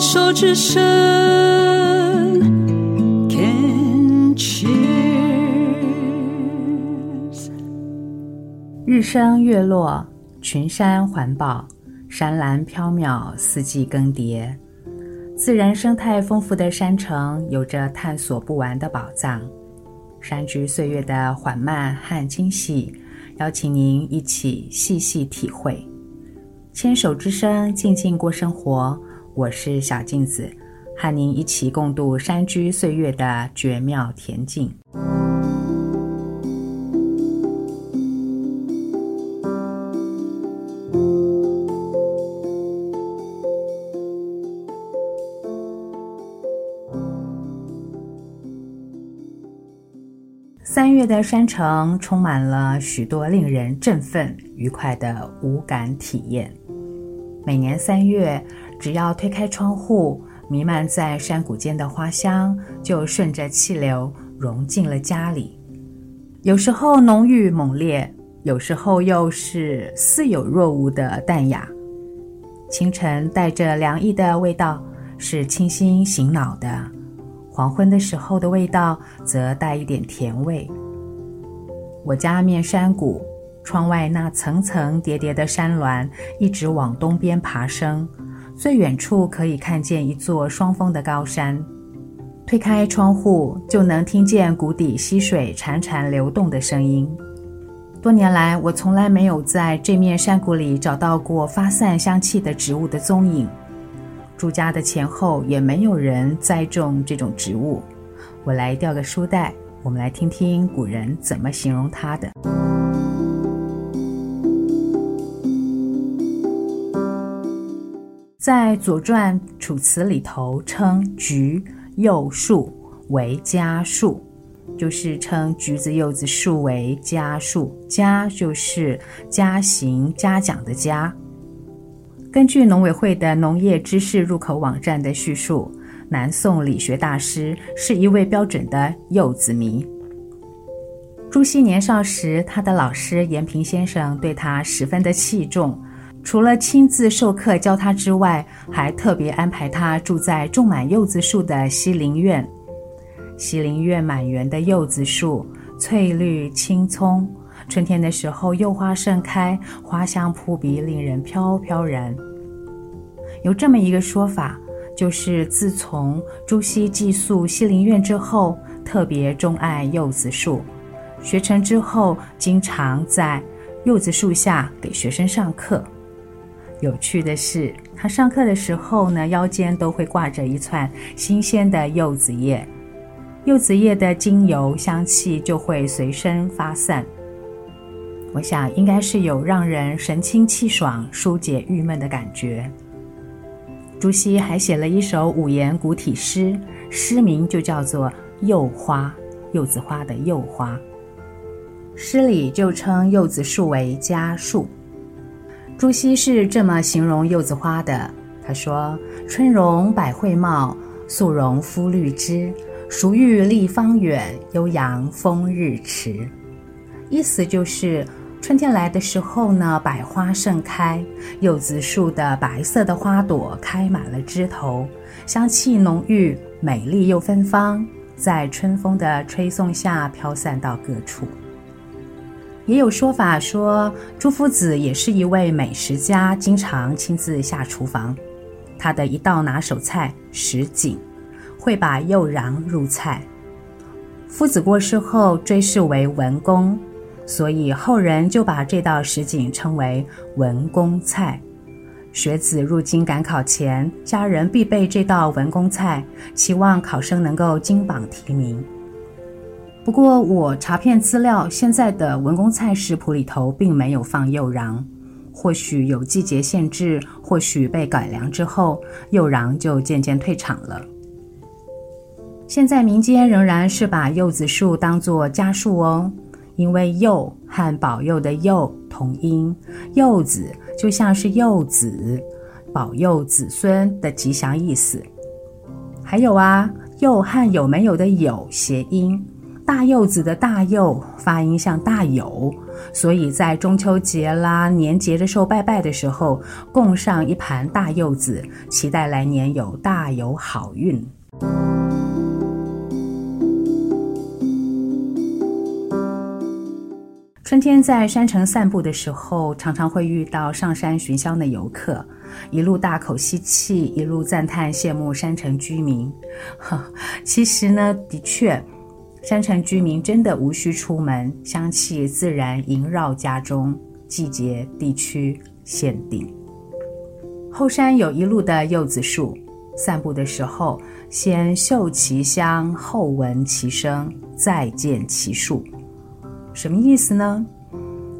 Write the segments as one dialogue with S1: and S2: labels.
S1: 手之声，Can cheers。
S2: 日升月落，群山环抱，山峦飘渺，四季更迭。自然生态丰富的山城，有着探索不完的宝藏。山居岁月的缓慢和惊喜，邀请您一起细细体会。牵手之声，静静过生活。我是小镜子，和您一起共度山居岁月的绝妙恬静。三月的山城充满了许多令人振奋、愉快的五感体验。每年三月，只要推开窗户，弥漫在山谷间的花香就顺着气流融进了家里。有时候浓郁猛烈，有时候又是似有若无的淡雅。清晨带着凉意的味道，是清新醒脑的。黄昏的时候的味道则带一点甜味。我家面山谷，窗外那层层叠叠的山峦一直往东边爬升，最远处可以看见一座双峰的高山。推开窗户，就能听见谷底溪水潺潺流动的声音。多年来，我从来没有在这面山谷里找到过发散香气的植物的踪影。住家的前后也没有人栽种这种植物。我来掉个书袋，我们来听听古人怎么形容它的。在《左传》《楚辞》里头称橘柚树为家树，就是称橘子、柚子树为家树。家就是嘉行嘉奖的嘉。根据农委会的农业知识入口网站的叙述，南宋理学大师是一位标准的柚子迷。朱熹年少时，他的老师延平先生对他十分的器重，除了亲自授课教他之外，还特别安排他住在种满柚子树的西林院。西林院满园的柚子树，翠绿青葱。春天的时候，柚花盛开，花香扑鼻，令人飘飘然。有这么一个说法，就是自从朱熹寄宿西林院之后，特别钟爱柚子树。学成之后，经常在柚子树下给学生上课。有趣的是，他上课的时候呢，腰间都会挂着一串新鲜的柚子叶，柚子叶的精油香气就会随身发散。我想应该是有让人神清气爽、疏解郁闷的感觉。朱熹还写了一首五言古体诗，诗名就叫做《柚花》，柚子花的柚花。诗里就称柚子树为家树。朱熹是这么形容柚子花的：他说：“春荣百卉茂，素容肤绿枝，熟郁立方远，悠扬风日迟。”意思就是。春天来的时候呢，百花盛开，柚子树的白色的花朵开满了枝头，香气浓郁，美丽又芬芳，在春风的吹送下飘散到各处。也有说法说，朱夫子也是一位美食家，经常亲自下厨房。他的一道拿手菜什锦，会把柚瓤入菜。夫子过世后，追谥为文公。所以后人就把这道什锦称为文公菜。学子入京赶考前，家人必备这道文公菜，期望考生能够金榜题名。不过我查遍资料，现在的文公菜食谱里头并没有放柚瓤，或许有季节限制，或许被改良之后，柚瓤就渐渐退场了。现在民间仍然是把柚子树当作家树哦。因为柚和保佑的佑同音，柚子就像是柚子，保佑子孙的吉祥意思。还有啊，柚和有没有的有谐音，大柚子的大柚发音像大有，所以在中秋节啦、年节的时候拜拜的时候，供上一盘大柚子，期待来年有大有好运。春天在山城散步的时候，常常会遇到上山寻香的游客，一路大口吸气，一路赞叹羡慕山城居民。呵 其实呢，的确。山城居民真的无需出门，香气自然萦绕家中，季节、地区限定。后山有一路的柚子树，散步的时候，先嗅其香，后闻其声，再见其树。什么意思呢？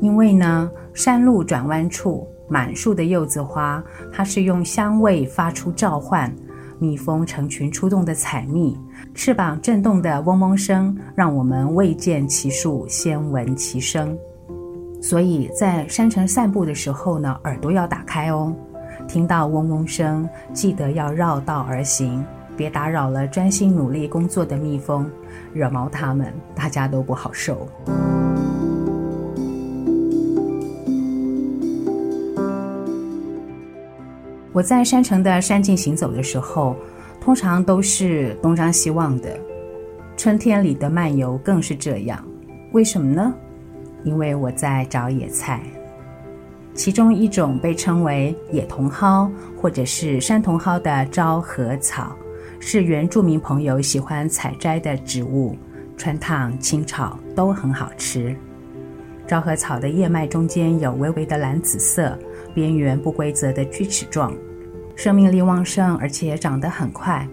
S2: 因为呢，山路转弯处满树的柚子花，它是用香味发出召唤。蜜蜂成群出动的采蜜，翅膀震动的嗡嗡声，让我们未见其树，先闻其声。所以在山城散步的时候呢，耳朵要打开哦，听到嗡嗡声，记得要绕道而行，别打扰了专心努力工作的蜜蜂，惹毛它们，大家都不好受。我在山城的山径行走的时候，通常都是东张西望的。春天里的漫游更是这样。为什么呢？因为我在找野菜。其中一种被称为野茼蒿或者是山茼蒿的昭和草，是原住民朋友喜欢采摘的植物，穿烫、清炒都很好吃。昭和草的叶脉中间有微微的蓝紫色，边缘不规则的锯齿状。生命力旺盛，而且长得很快。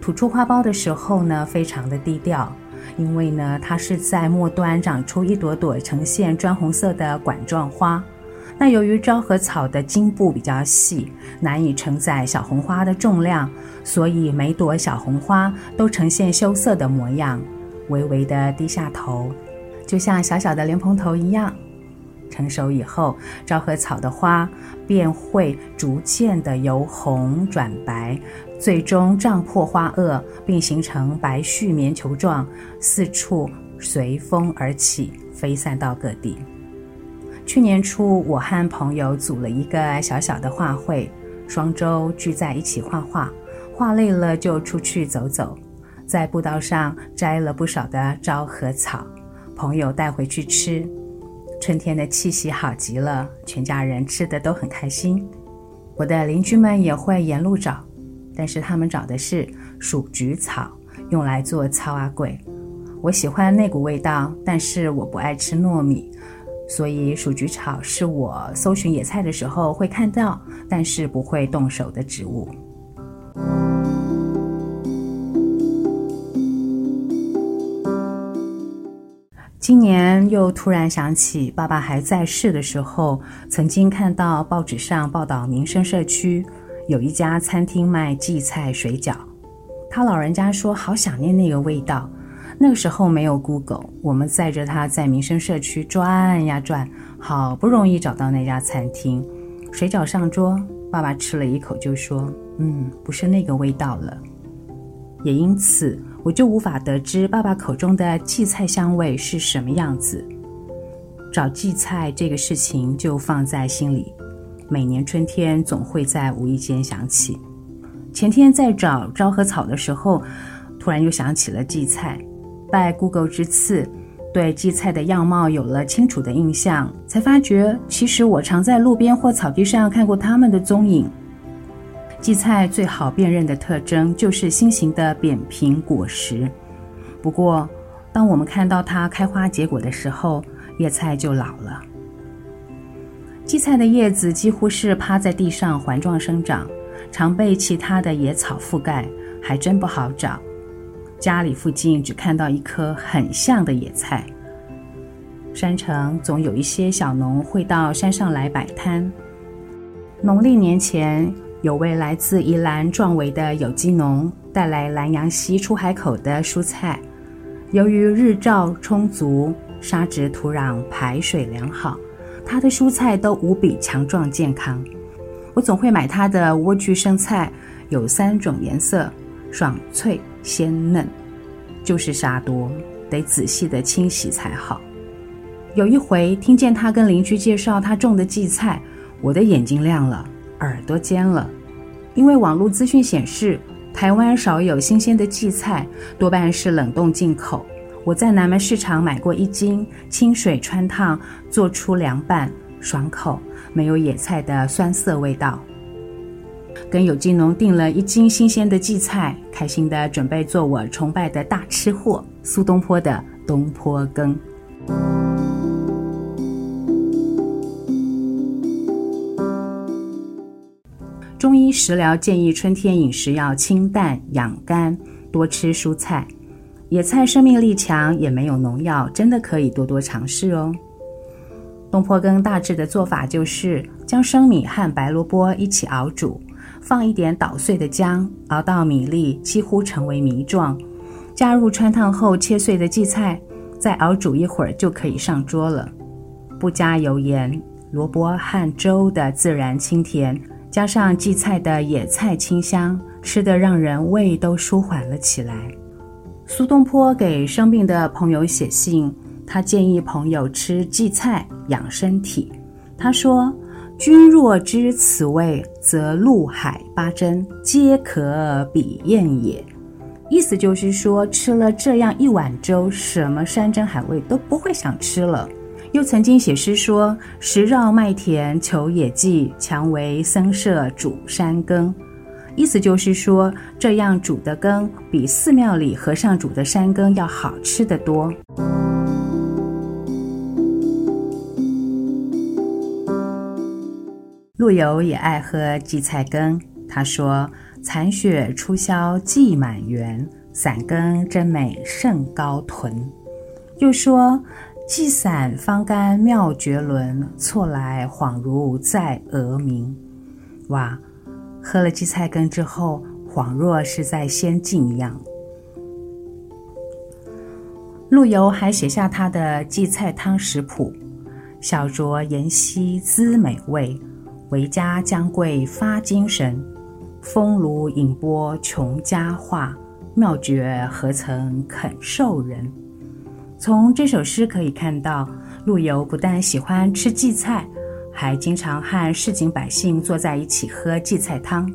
S2: 吐出花苞的时候呢，非常的低调，因为呢，它是在末端长出一朵朵呈现砖红色的管状花。那由于昭和草的茎部比较细，难以承载小红花的重量，所以每朵小红花都呈现羞涩的模样，微微的低下头，就像小小的莲蓬头一样。成熟以后，昭和草的花便会逐渐的由红转白，最终胀破花萼，并形成白絮棉球状，四处随风而起，飞散到各地。去年初，我和朋友组了一个小小的画会，双周聚在一起画画，画累了就出去走走，在步道上摘了不少的昭和草，朋友带回去吃。春天的气息好极了，全家人吃的都很开心。我的邻居们也会沿路找，但是他们找的是鼠菊草，用来做草仔粿。我喜欢那股味道，但是我不爱吃糯米，所以鼠菊草是我搜寻野菜的时候会看到，但是不会动手的植物。今年又突然想起，爸爸还在世的时候，曾经看到报纸上报道民生社区有一家餐厅卖荠菜水饺。他老人家说好想念那个味道。那个时候没有 Google，我们载着他在民生社区转呀转，好不容易找到那家餐厅，水饺上桌，爸爸吃了一口就说：“嗯，不是那个味道了。”也因此。我就无法得知爸爸口中的荠菜香味是什么样子。找荠菜这个事情就放在心里，每年春天总会在无意间想起。前天在找昭和草的时候，突然又想起了荠菜。拜 Google 之赐，对荠菜的样貌有了清楚的印象，才发觉其实我常在路边或草地上看过它们的踪影。荠菜最好辨认的特征就是心形的扁平果实。不过，当我们看到它开花结果的时候，叶菜就老了。荠菜的叶子几乎是趴在地上环状生长，常被其他的野草覆盖，还真不好找。家里附近只看到一棵很像的野菜。山城总有一些小农会到山上来摆摊。农历年前，有位来自宜兰壮围的有机农带来兰阳溪出海口的蔬菜，由于日照充足，沙质土壤排水良好，他的蔬菜都无比强壮健康。我总会买他的莴苣生菜，有三种颜色：爽脆、鲜嫩，就是沙多，得仔细的清洗才好。有一回听见他跟邻居介绍他种的荠菜，我的眼睛亮了，耳朵尖了，因为网络资讯显示，台湾少有新鲜的荠菜，多半是冷冻进口。我在南门市场买过一斤，清水穿烫，做出凉拌，爽口，没有野菜的酸涩味道。跟有机农订了一斤新鲜的荠菜，开心地准备做我崇拜的大吃货苏东坡的东坡羹。食疗建议春天饮食要清淡养肝，多吃蔬菜。野菜生命力强，也没有农药，真的可以多多尝试哦。东坡羹大致的做法就是将生米和白萝卜一起熬煮，放一点捣碎的姜，熬到米粒几乎成为泥状，加入穿烫后切碎的荠菜，再熬煮一会儿就可以上桌了。不加油盐，萝卜和粥的自然清甜，加上荠菜的野菜清香，吃得让人胃都舒缓了起来。苏东坡给生病的朋友写信，他建议朋友吃荠菜养身体。他说：“君若知此味，则陆海八珍皆可比宴也。”意思就是说，吃了这样一碗粥，什么山珍海味都不会想吃了。又曾经写诗说：“时绕麦田求野荠，强为僧舍煮山羹。”意思就是说，这样煮的羹比寺庙里和尚煮的山羹要好吃得多。陆游也爱喝荠菜羹，他说：“残雪初销荠满园，散羹真美胜高豚。”又说：“荠散方干妙绝伦，错来恍如在俄明。”哇！喝了荠菜羹之后，恍若是在仙境一样。陆游还写下他的荠菜汤食谱：小酌盐稀滋美味，为家将贵发精神，风炉饮钵穷佳话，妙绝何曾肯受人。从这首诗可以看到，陆游不但喜欢吃荠菜。还经常和市井百姓坐在一起喝荠菜汤。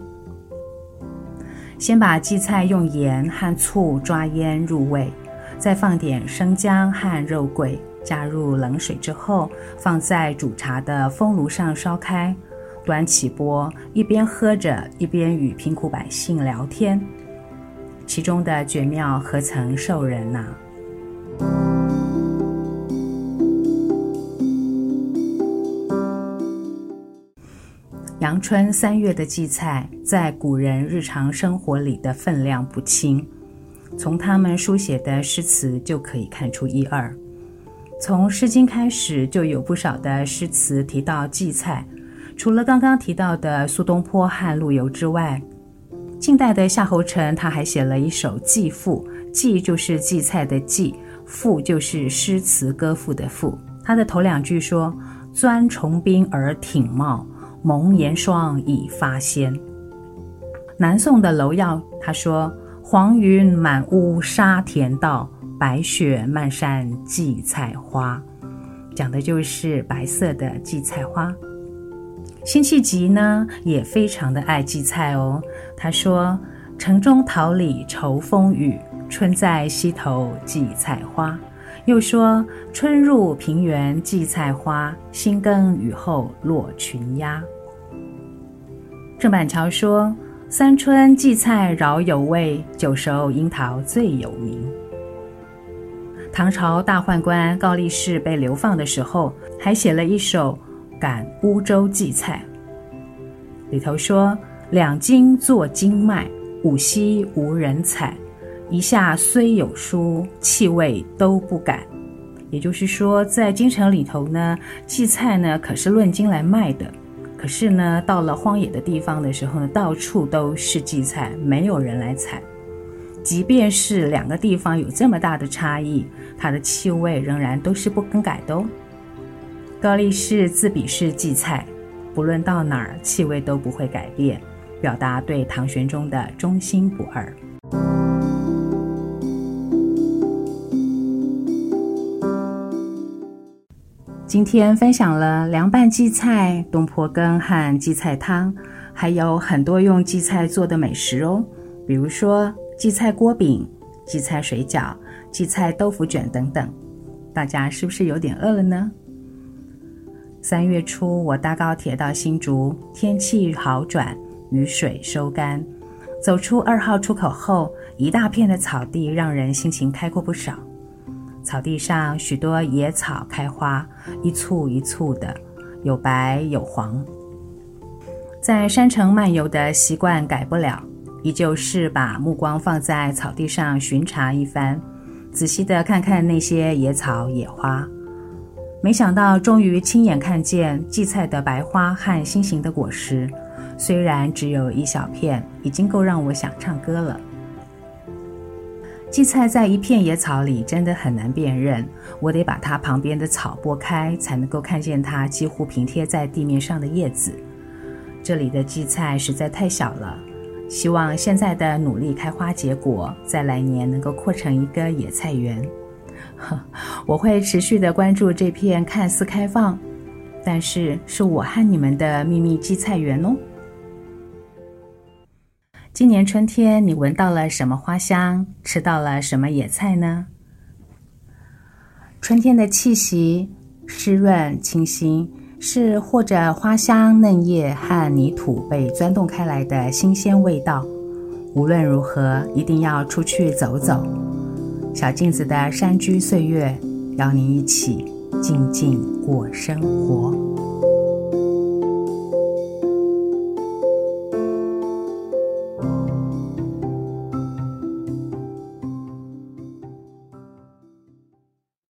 S2: 先把荠菜用盐和醋抓腌入味，再放点生姜和肉桂，加入冷水之后，放在煮茶的风炉上烧开，端起钵，一边喝着，一边与贫苦百姓聊天，其中的绝妙何曾受人呐？阳春三月的荠菜，在古人日常生活里的分量不轻，从他们书写的诗词就可以看出一二。从《诗经》开始，就有不少的诗词提到荠菜。除了刚刚提到的苏东坡和陆游之外，晋代的夏侯澄他还写了一首《荠赋》，荠就是荠菜的荠，赋就是诗词歌赋的赋。他的头两句说：“钻重冰而挺茂。”蒙严霜已发鲜。南宋的楼耀他说：“黄云满屋沙田道，白雪漫山荠菜花。”讲的就是白色的荠菜花。辛弃疾呢也非常的爱荠菜哦。他说：“城中桃李愁风雨，春在溪头荠菜花。”又说：“春入平原荠菜花，新耕雨后落群鸦。”郑板桥说：“三春荠菜饶有味，九熟樱桃最有名。”唐朝大宦官高力士被流放的时候，还写了一首《感乌州荠菜》，里头说：“两京作京麦，五溪无人采。”一下虽有书，气味都不改。也就是说，在京城里头呢，荠菜呢可是论斤来卖的。可是呢，到了荒野的地方的时候呢，到处都是荠菜，没有人来采。即便是两个地方有这么大的差异，它的气味仍然都是不更改的哦。高力士自比是荠菜，不论到哪儿，气味都不会改变，表达对唐玄宗的忠心不二。今天分享了凉拌荠菜、东坡羹和荠菜汤，还有很多用荠菜做的美食哦，比如说荠菜锅饼、荠菜水饺、荠菜豆腐卷等等。大家是不是有点饿了呢？三月初，我搭高铁到新竹，天气好转，雨水收干。走出二号出口后，一大片的草地让人心情开阔不少。草地上许多野草开花，一簇一簇的，有白有黄。在山城漫游的习惯改不了，依旧是把目光放在草地上巡查一番，仔细的看看那些野草野花。没想到，终于亲眼看见荠菜的白花和心形的果实。虽然只有一小片，已经够让我想唱歌了。荠菜在一片野草里真的很难辨认，我得把它旁边的草拨开，才能够看见它几乎平贴在地面上的叶子。这里的荠菜实在太小了，希望现在的努力开花结果，在来年能够扩成一个野菜园。我会持续的关注这片看似开放，但是是我和你们的秘密荠菜园哦。今年春天，你闻到了什么花香？吃到了什么野菜呢？春天的气息湿润清新，是和着花香嫩叶和泥土被钻动开来的新鲜味道。无论如何，一定要出去走走。小镜子的山居岁月，邀您一起静静过生活。